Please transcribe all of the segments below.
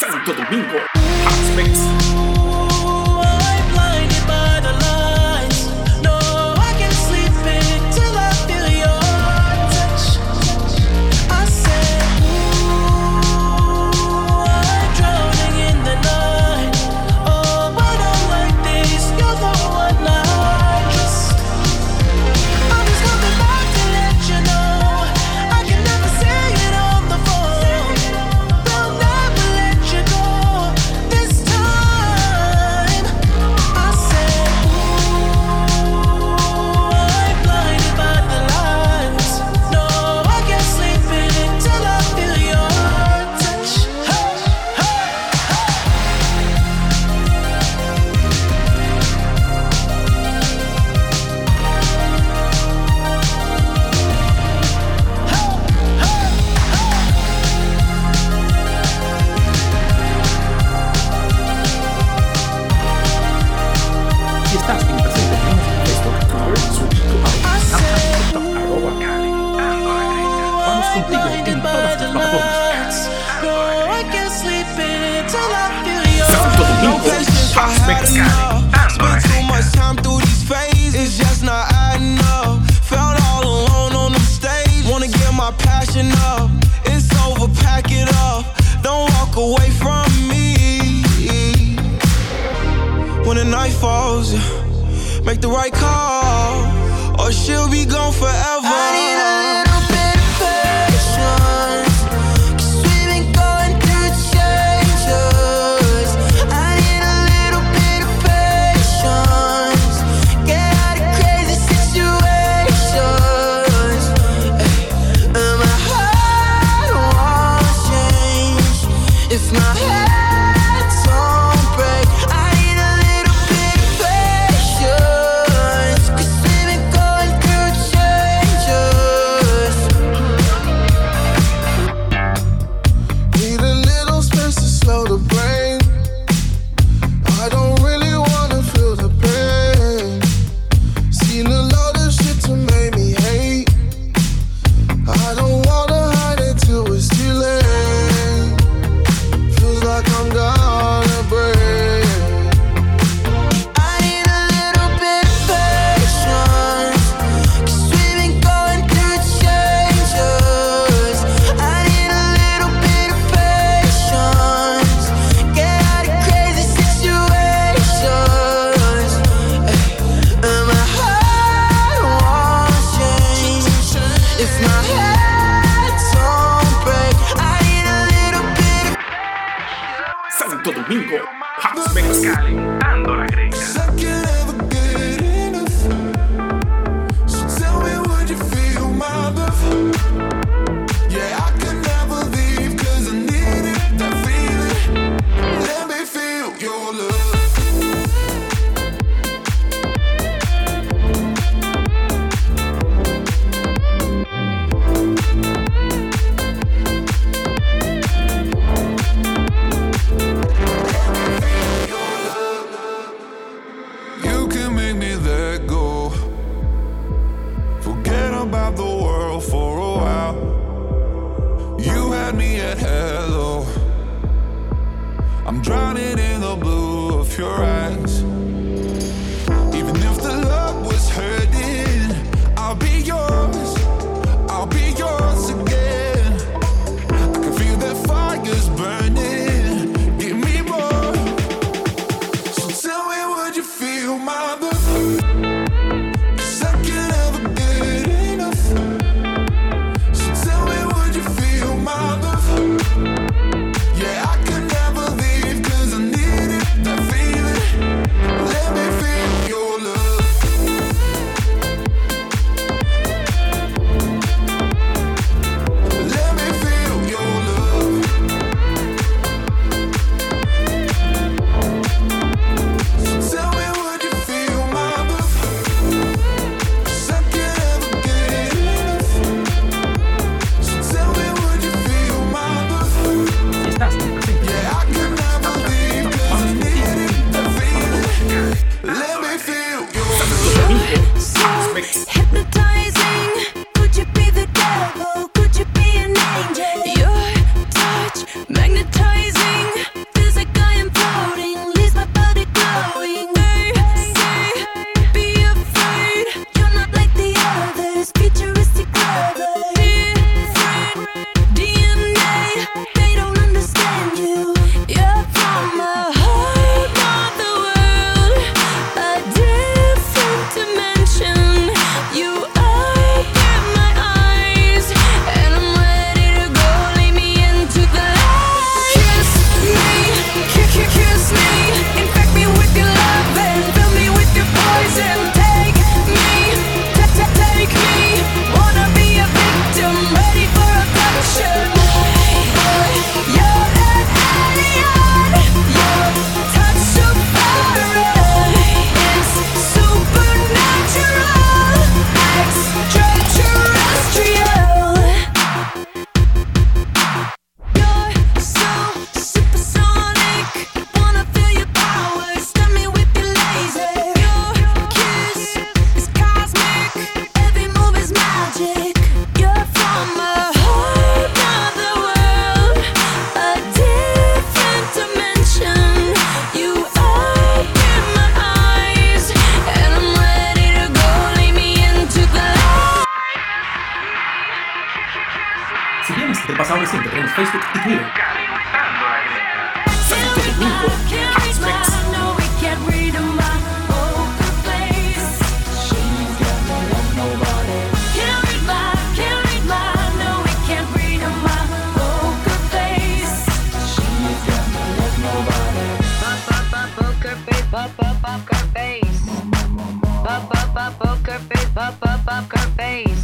Santo Domingo, Aspects. the right call, or she'll be gone forever. you my up, poker face, pop up, poker face.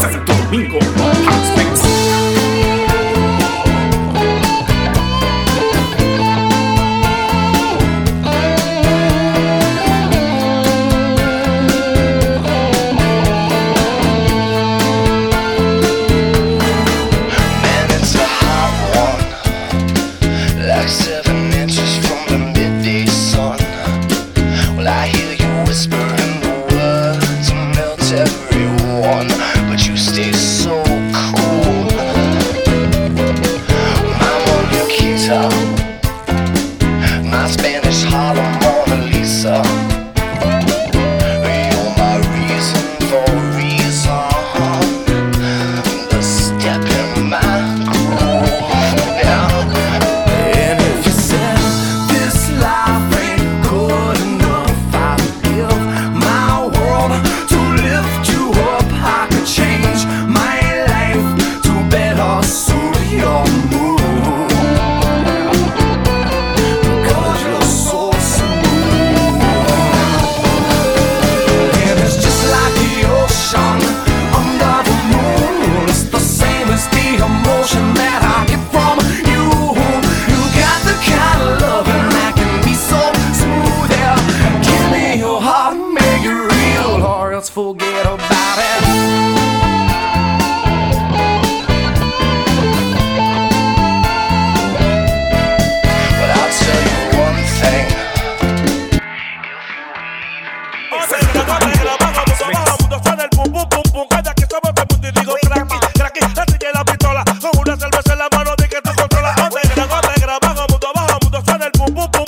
Santo Domingo,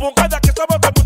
Bugada que só boca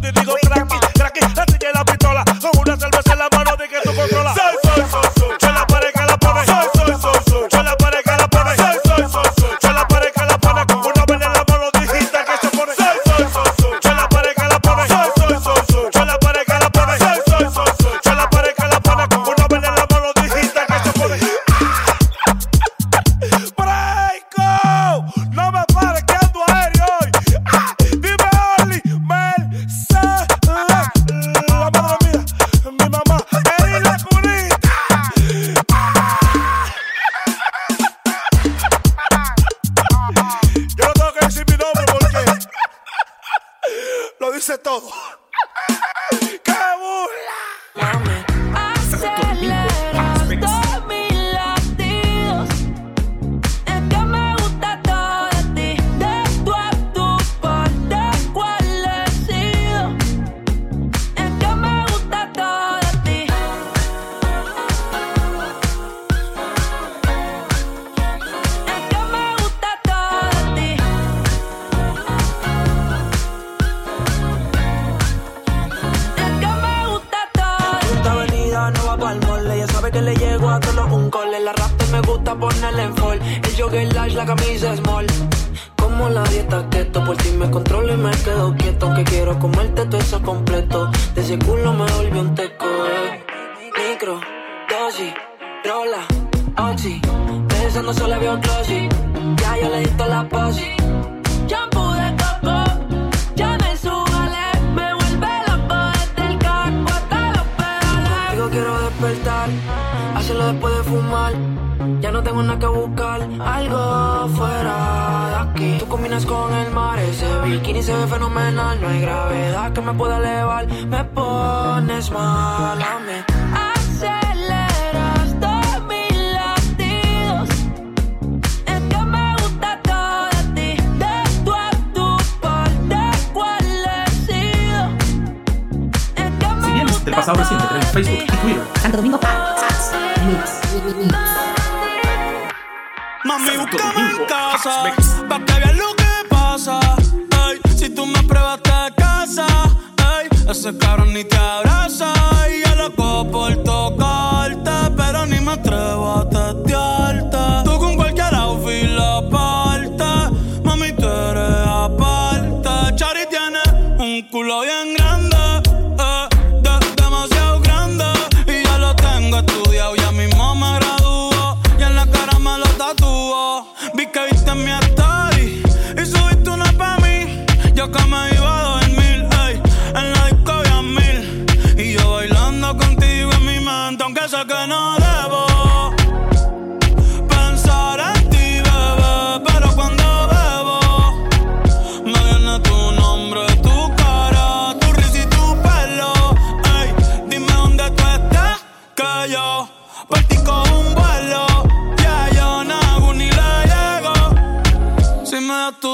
comerse todo. Llego a todos un gol. El arrastre me gusta ponerle en fall. El jogger lash, la camisa small. Como la dieta keto, por ti me controlo y me quedo quieto. Que quiero comerte todo eso completo. De ese culo me volvió un teco, eh. Micro, dosis, rola, oxi. Pensando solo veo glossy. Ya yo le di toda la posi. Shampoo de coco, ya me subale. Me vuelve loco desde el carro hasta los pedales. Digo quiero despertar, hacerlo después de fumar. Ya no tengo nada que buscar, algo fuera de aquí. Tú combinas con el mar, ese bikini se ve fenomenal. No hay gravedad que me pueda elevar, me pones mal a mí. Aceleras todos mis latidos. Es que me gusta todo de de del pasado reciente, tenemos Facebook y Twitter. Santo Domingo Mami, búscame en casa Mix. Pa' que veas lo que pasa. Ey, Si tú me pruebas te casa. Ey, Ese cabrón ni te abraza. Y yo loco por tocarte Pero ni me atrevo a testearte. Tú con cualquier outfit la parte Mami, tú eres aparte. Chari tiene un culo bien grande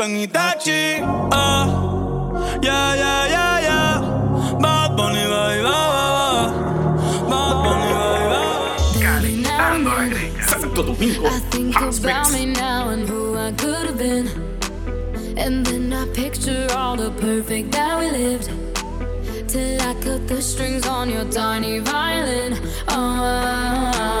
convierto en Itachi ah. Yeah, yeah, yeah, yeah Bad Bunny, baby, ba, ba, ba. Bad Bunny, baby, ba, ba. Santo Domingo I think about me now and who I could have been. And then I picture all the perfect that we lived. Till I cut the strings on your tiny violin. Oh.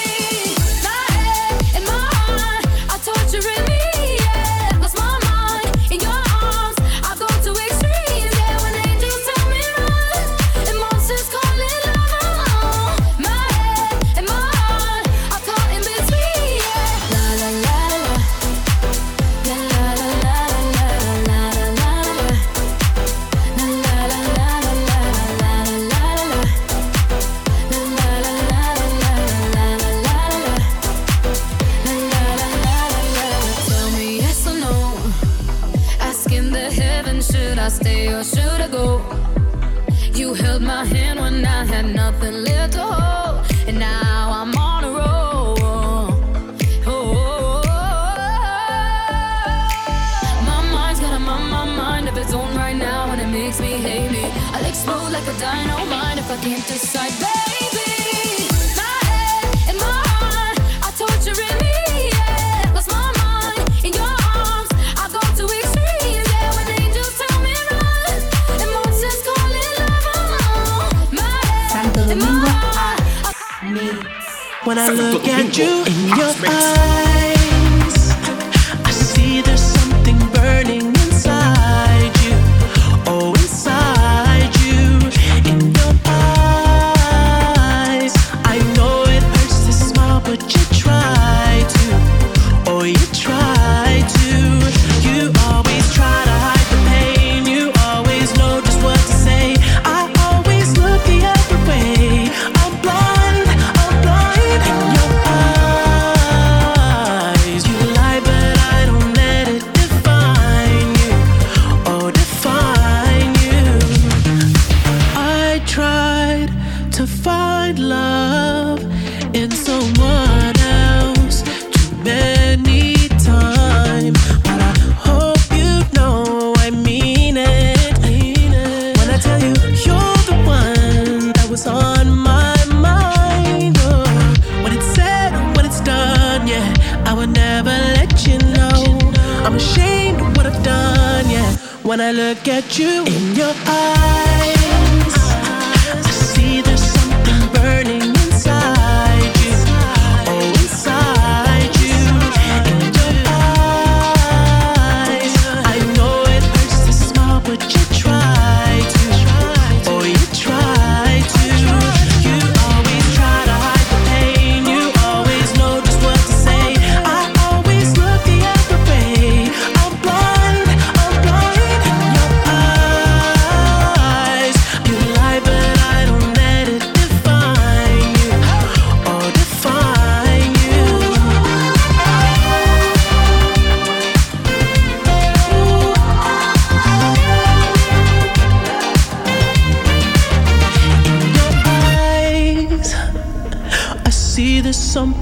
Hate. I'll explode like a dynamite if I can't decide, baby. My head and my heart are torturing me. Yeah, lost my mind in your arms. I've gone to extremes. Yeah, when angels tell me run, and monsters call it love. My head and my heart When I look at you in your eyes, would never let you know. I'm ashamed of what I've done, yeah. When I look at you in your eyes,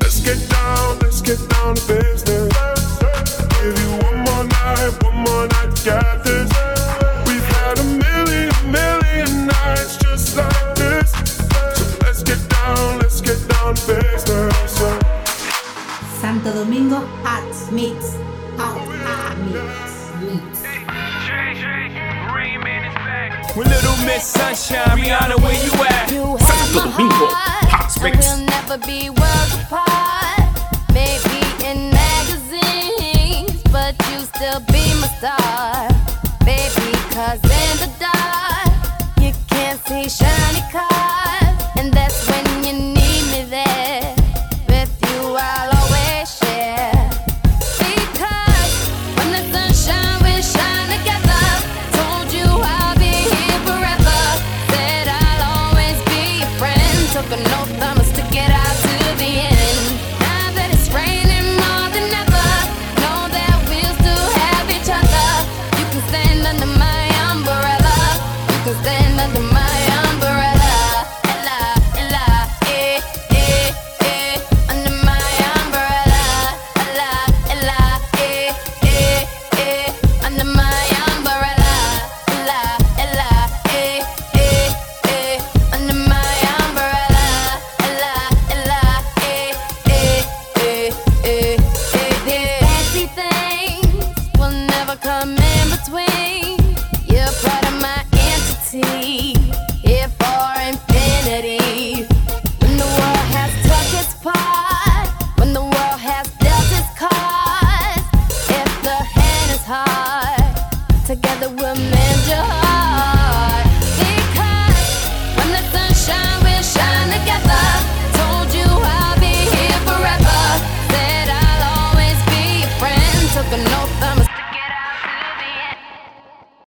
Let's get down, let's get down to business. Give you one more night, one more night to get this. We've had a million, million nights just like this. So let's get down, let's get down to business. Santo Domingo Hot Mix. Hot, hot mix. Mix. With Little Miss Sunshine, Rihanna, where? You be